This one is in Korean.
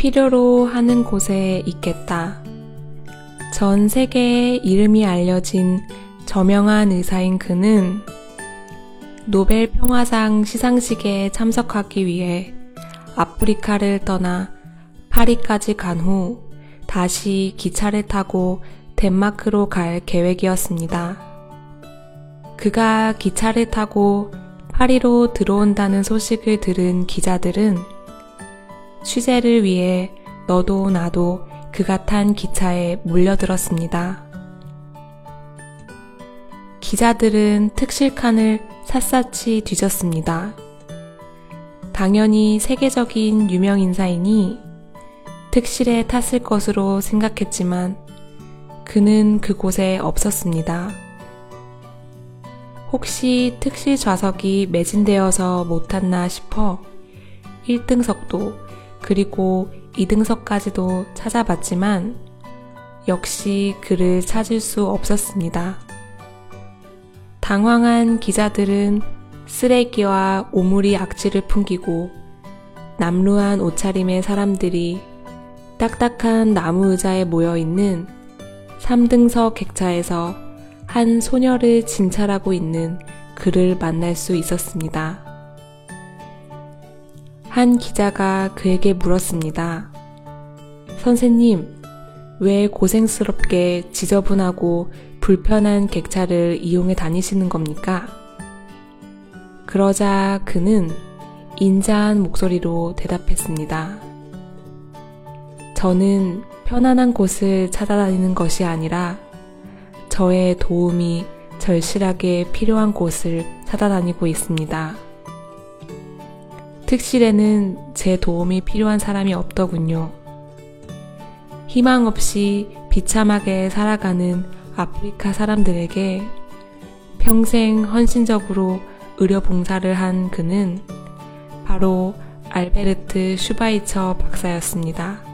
필요로 하는 곳에 있겠다. 전 세계에 이름이 알려진 저명한 의사인 그는 노벨 평화상 시상식에 참석하기 위해 아프리카를 떠나 파리까지 간 후 다시 기차를 타고 덴마크로 갈 계획이었습니다. 그가 기차를 타고 파리로 들어온다는 소식을 들은 기자들은 취재를 위해 너도 나도 그가 탄 기차에 몰려들었습니다. 기자들은 특실칸을 샅샅이 뒤졌습니다. 당연히 세계적인 유명 인사이니 특실에 탔을 것으로 생각했지만 그는 그곳에 없었습니다. 혹시 특실 좌석이 매진되어서 못 탔나 싶어 1등석도 그리고 2등석까지도 찾아봤지만 역시 그를 찾을 수 없었습니다. 당황한 기자들은 쓰레기와 오물이 악취를 풍기고 남루한 옷차림의 사람들이 딱딱한 나무 의자에 모여 있는 3등석 객차에서 한 소녀를 진찰하고 있는 그를 만날 수 있었습니다. 한 기자가 그에게 물었습니다. 선생님, 왜 고생스럽게 지저분하고 불편한 객차를 이용해 다니시는 겁니까? 그러자 그는 인자한 목소리로 대답했습니다. 저는 편안한 곳을 찾아다니는 것이 아니라 저의 도움이 절실하게 필요한 곳을 찾아다니고 있습니다. 특실에는 제 도움이 필요한 사람이 없더군요. 희망 없이 비참하게 살아가는 아프리카 사람들에게 평생 헌신적으로 의료 봉사를 한 그는 바로 알베르트 슈바이처 박사였습니다.